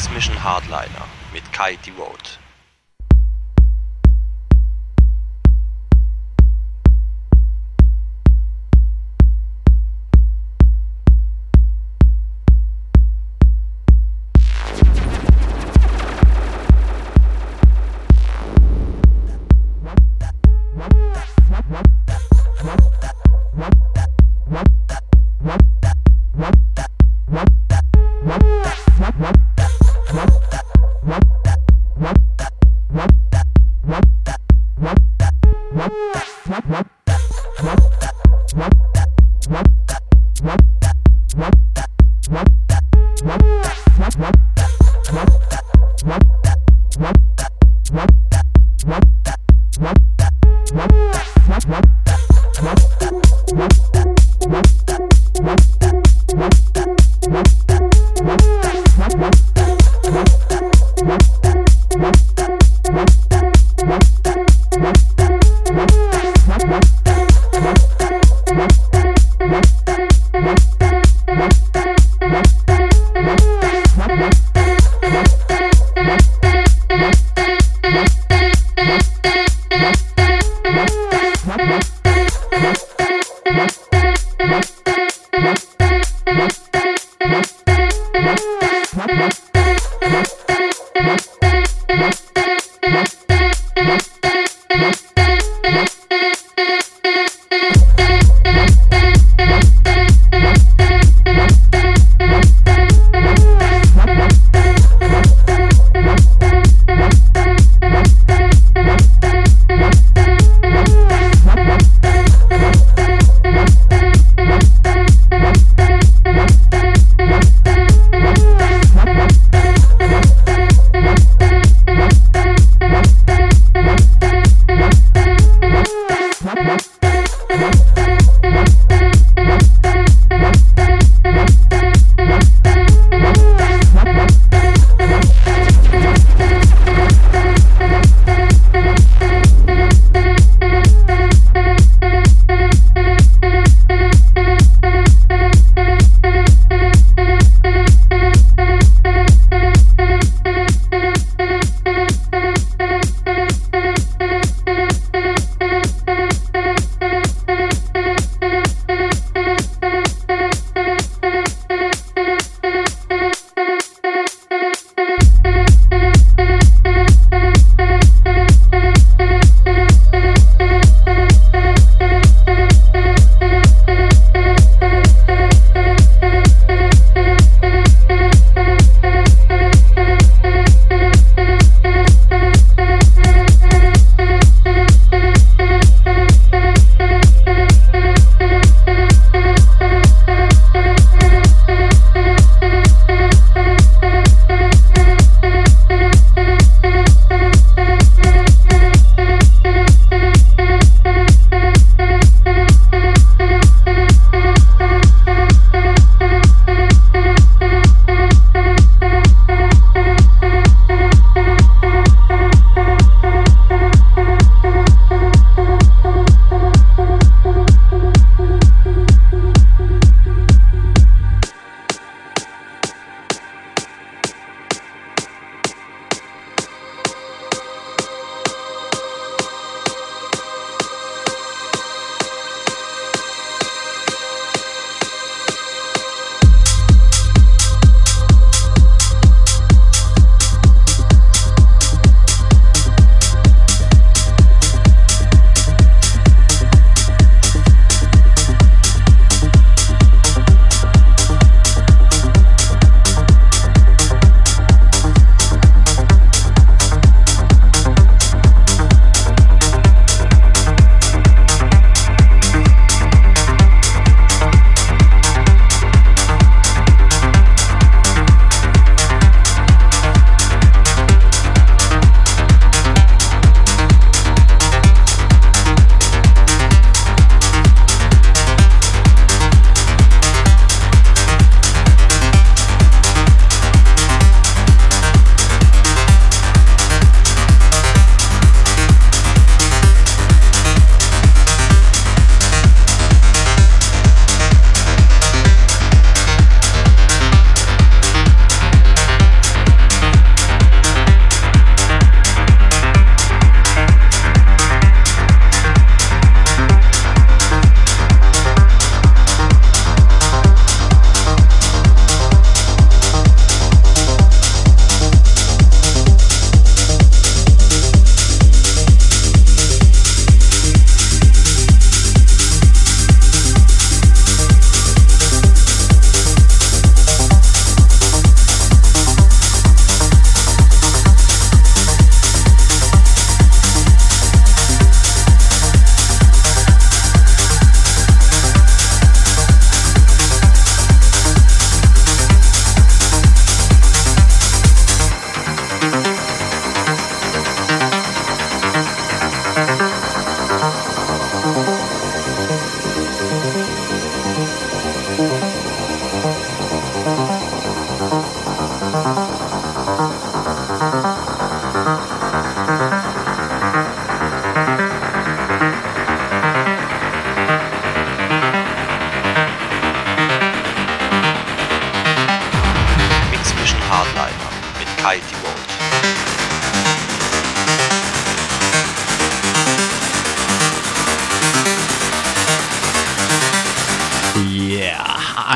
Transmission Hardliner mit Kai Devote.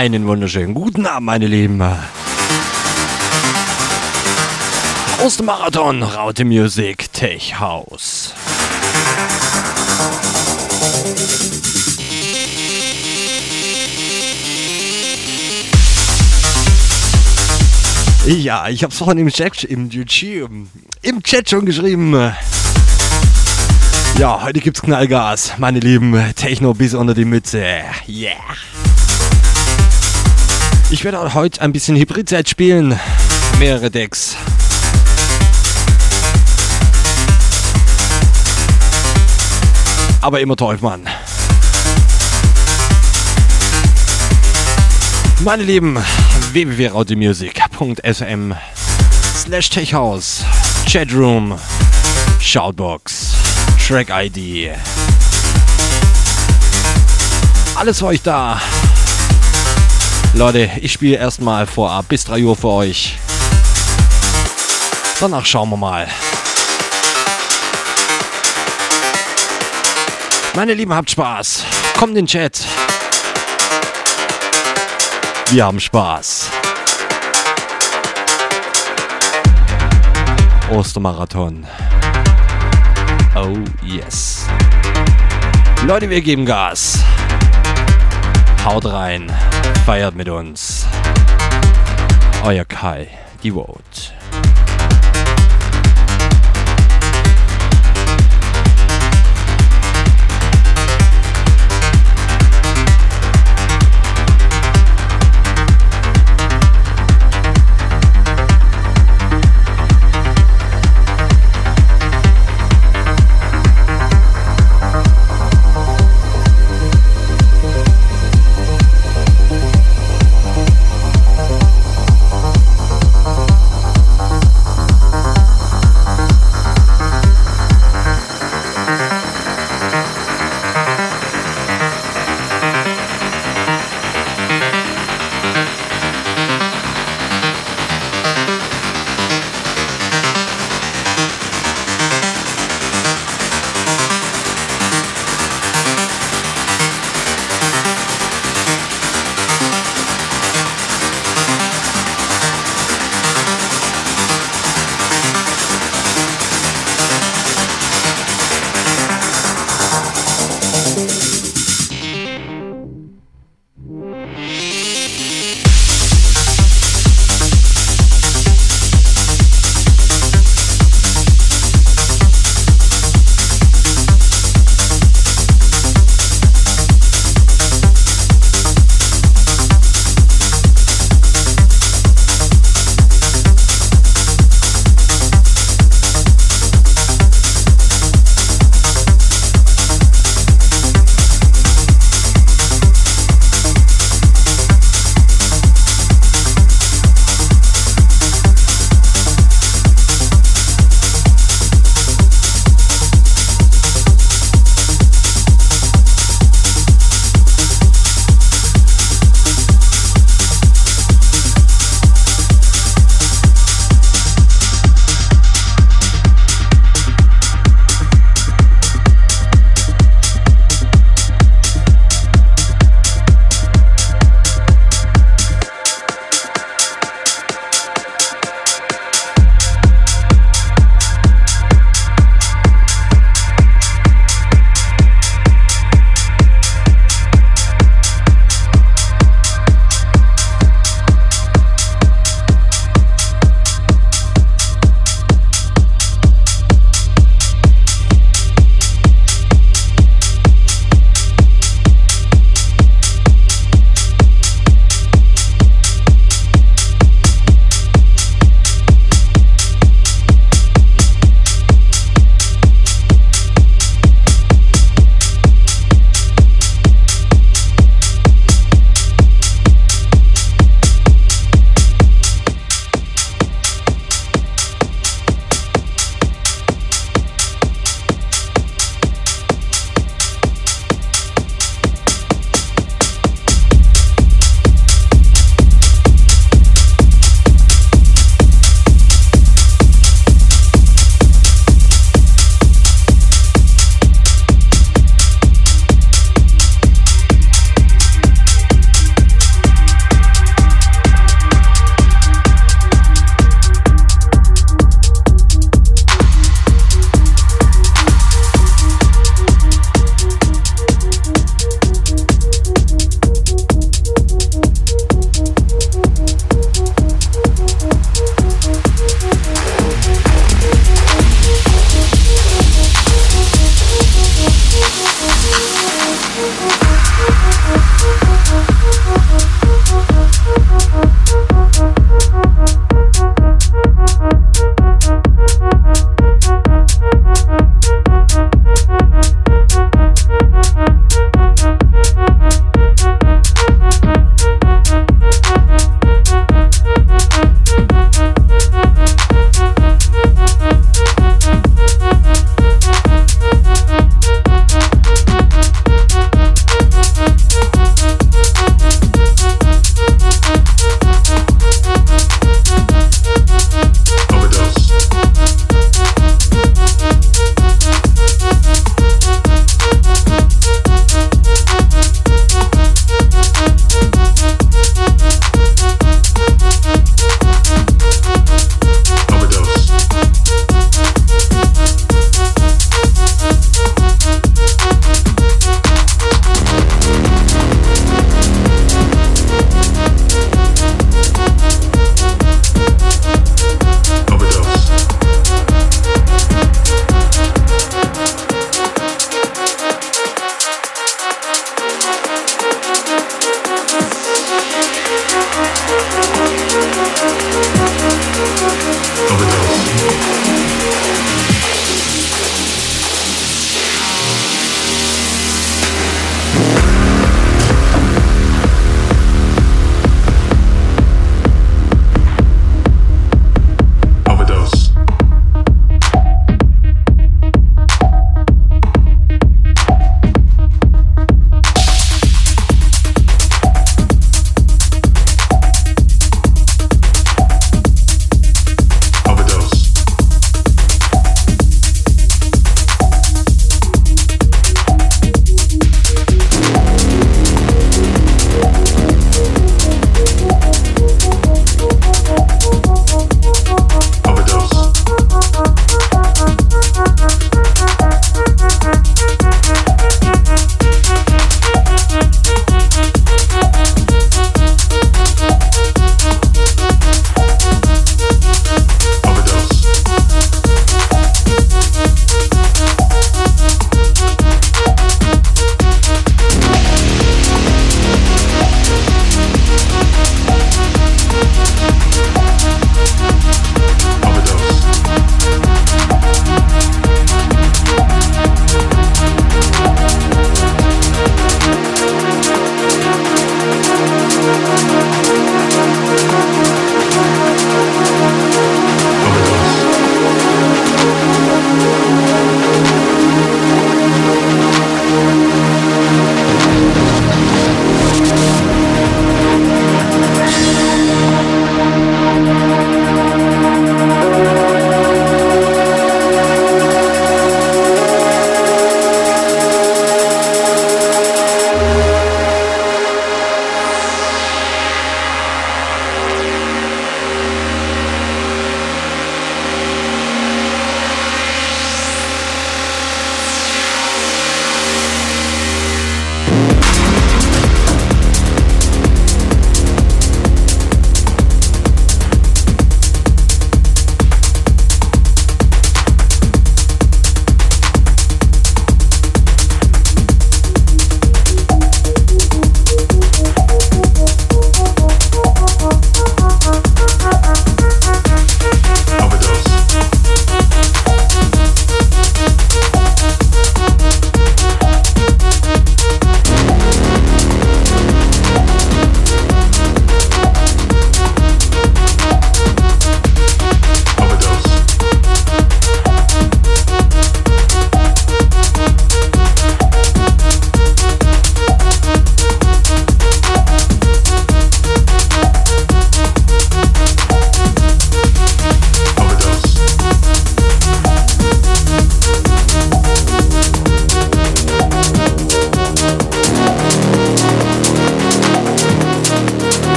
Einen wunderschönen guten Abend, meine Lieben. Aus dem Marathon, Raute Music, Tech House. Ja, ich hab's vorhin im Chat, im im Chat schon geschrieben. Ja, heute gibt's Knallgas, meine Lieben. Techno bis unter die Mütze. Yeah. Ich werde heute ein bisschen Hybridzeit spielen. Mehrere Decks. Aber immer Teufmann. Meine Lieben, www.rautemusic.fm slash techhouse, Chatroom, Shoutbox, Track ID. Alles für euch da. Leute, ich spiele erstmal vorab bis 3 Uhr für euch. Danach schauen wir mal. Meine Lieben, habt Spaß. Kommt in den Chat. Wir haben Spaß. Ostermarathon. Oh yes. Leute, wir geben Gas. Haut rein feiert mit uns. Euer Kai, die Vote.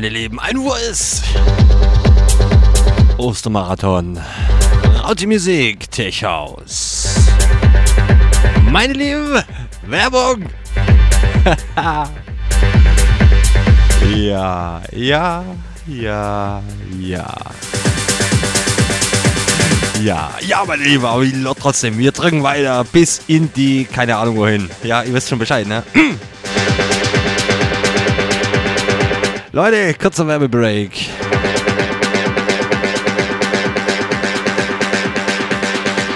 Meine Lieben, 1 Uhr ist Ostermarathon. Raute Musik, Tech House. Meine Lieben, Werbung. ja, ja, ja, ja. Ja, ja, meine Lieben, aber trotzdem, wir drücken weiter bis in die, keine Ahnung wohin. Ja, ihr wisst schon Bescheid, ne? Leute, kurzer Werbebreak.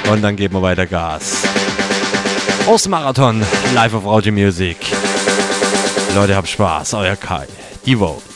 Und dann geben wir weiter Gas. Ostmarathon, live auf Audio Music. Leute, habt Spaß, euer Kai. Die Vote.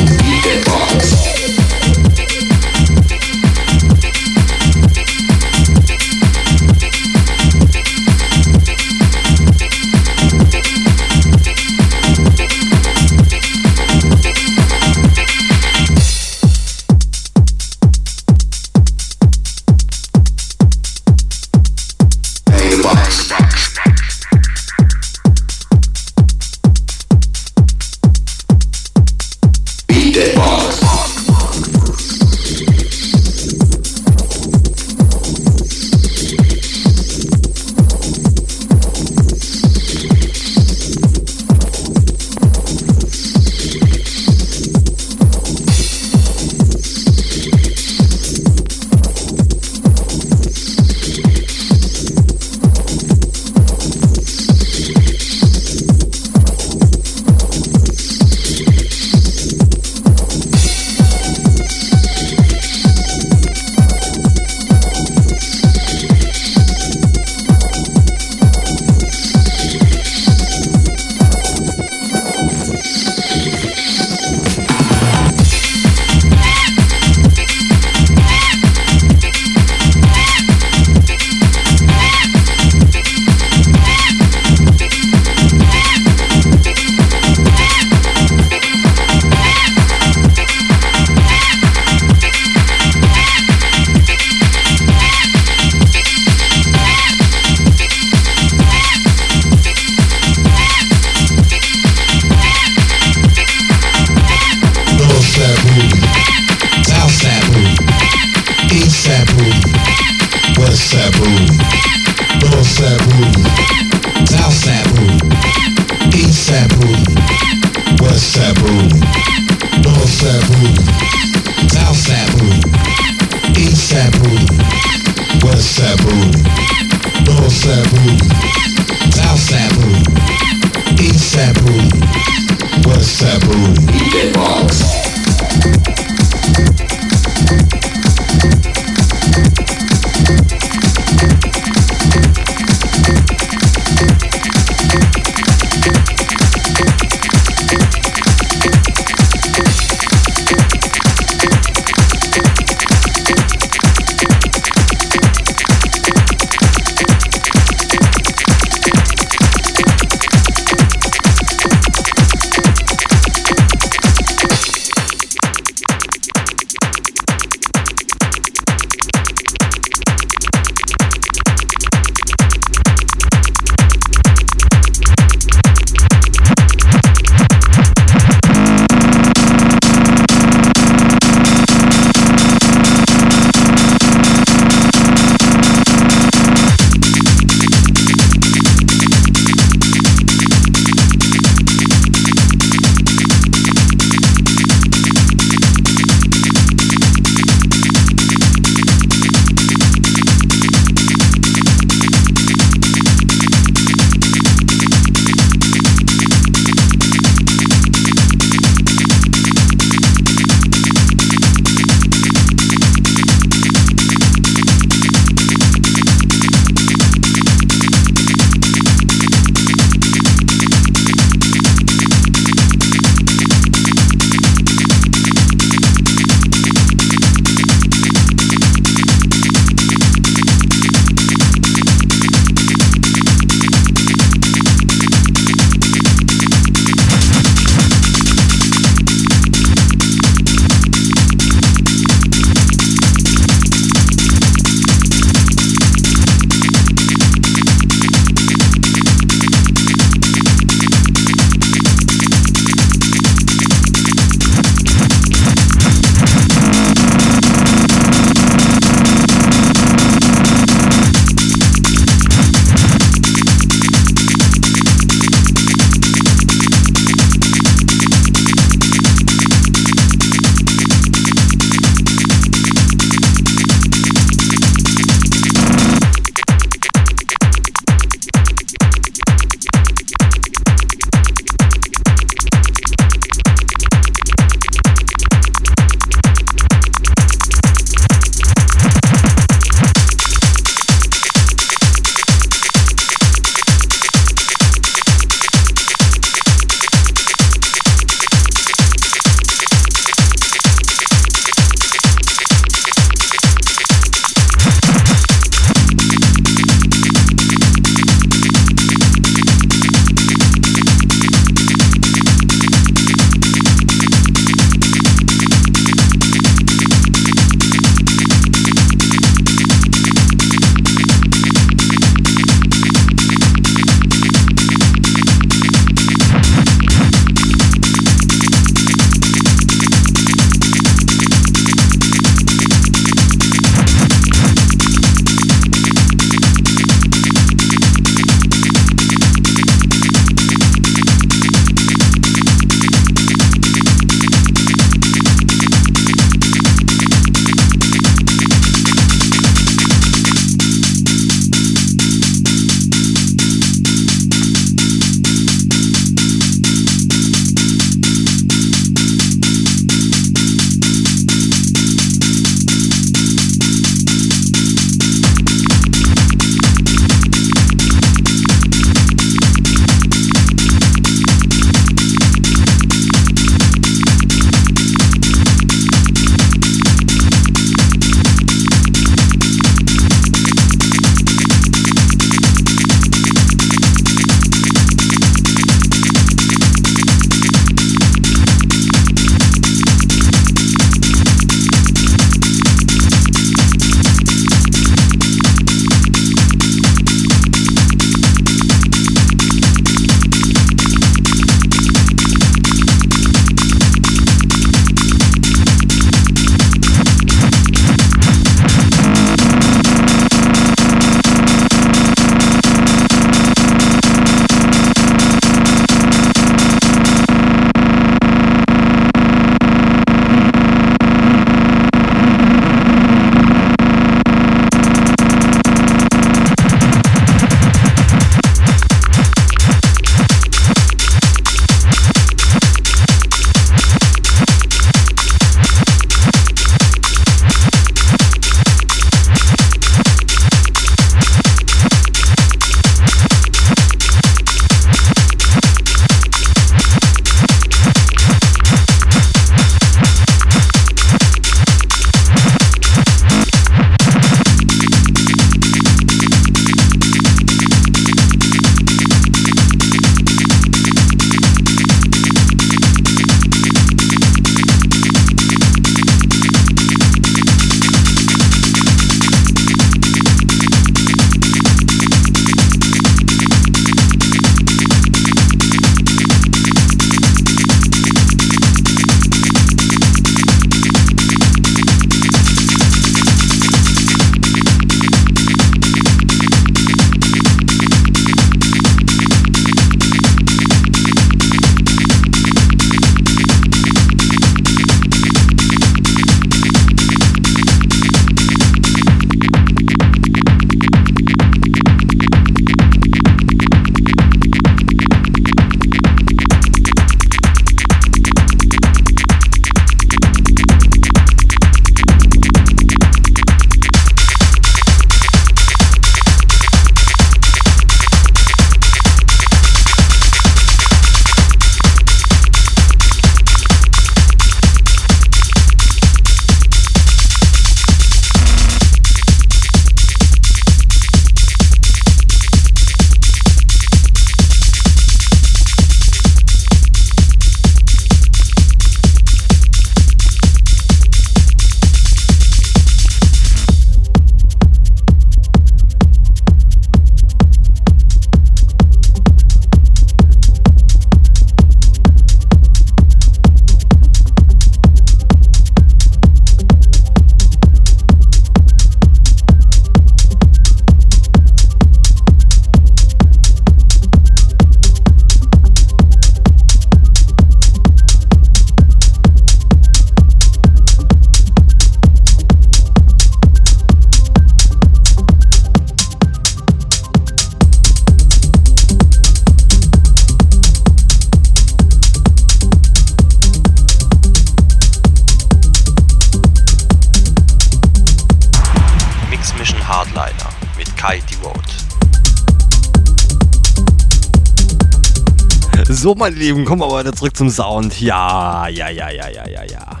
Meine Lieben, kommen wir weiter zurück zum Sound. Ja, ja, ja, ja, ja, ja, ja.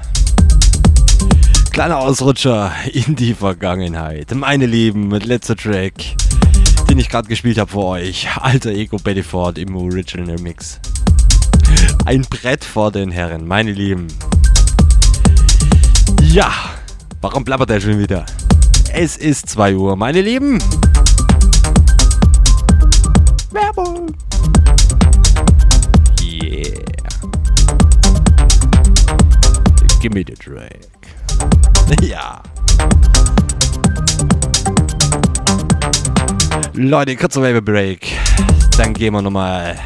Kleiner Ausrutscher in die Vergangenheit. Meine Lieben, mit letzter Track, den ich gerade gespielt habe für euch. Alter Ego Bettyford im Original Mix. Ein Brett vor den Herren, meine Lieben. Ja, warum plappert er schon wieder? Es ist 2 Uhr, meine Lieben. Leute, kurzer Werbebreak. Dann gehen wir nochmal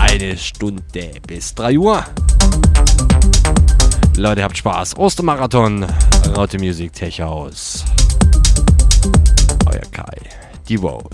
eine Stunde bis 3 Uhr. Leute, habt Spaß. Ostermarathon, Raute Music Tech House. Euer Kai. Devote. Mix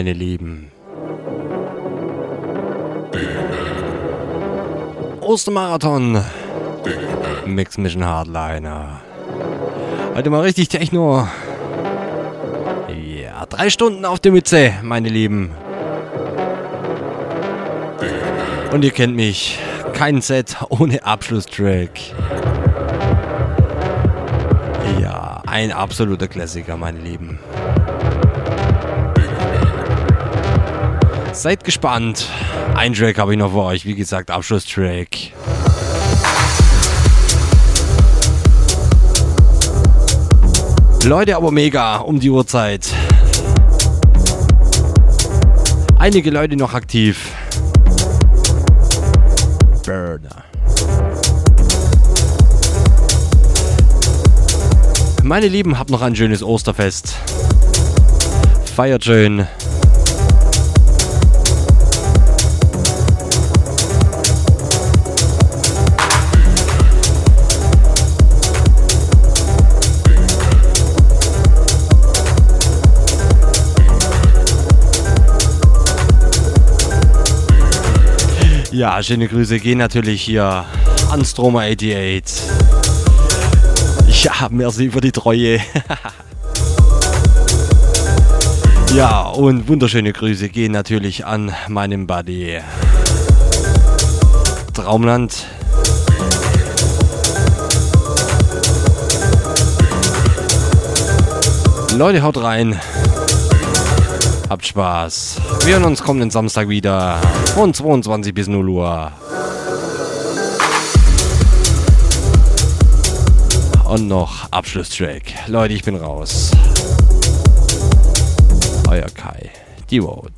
Meine Lieben. Ostermarathon. Mix Mission Hardliner. Heute mal richtig Techno. Ja, drei Stunden auf der Mütze, meine Lieben. Und ihr kennt mich. Kein Set ohne Abschlusstrack. Ja, ein absoluter Klassiker, meine Lieben. Seid gespannt. Ein Track habe ich noch für euch, wie gesagt, Abschlusstrack. Leute, aber mega um die Uhrzeit. Einige Leute noch aktiv. Burner. Meine Lieben, habt noch ein schönes Osterfest. Feiert schön. Ja, schöne Grüße gehen natürlich hier an Stromer 88. Ja, merci für die Treue. ja, und wunderschöne Grüße gehen natürlich an meinen Buddy Traumland. Leute, haut rein. Habt Spaß. Wir hören uns kommenden Samstag wieder von 22 bis 0 Uhr. Und noch Abschlusstrack. Leute, ich bin raus. Euer Kai. Die Vote.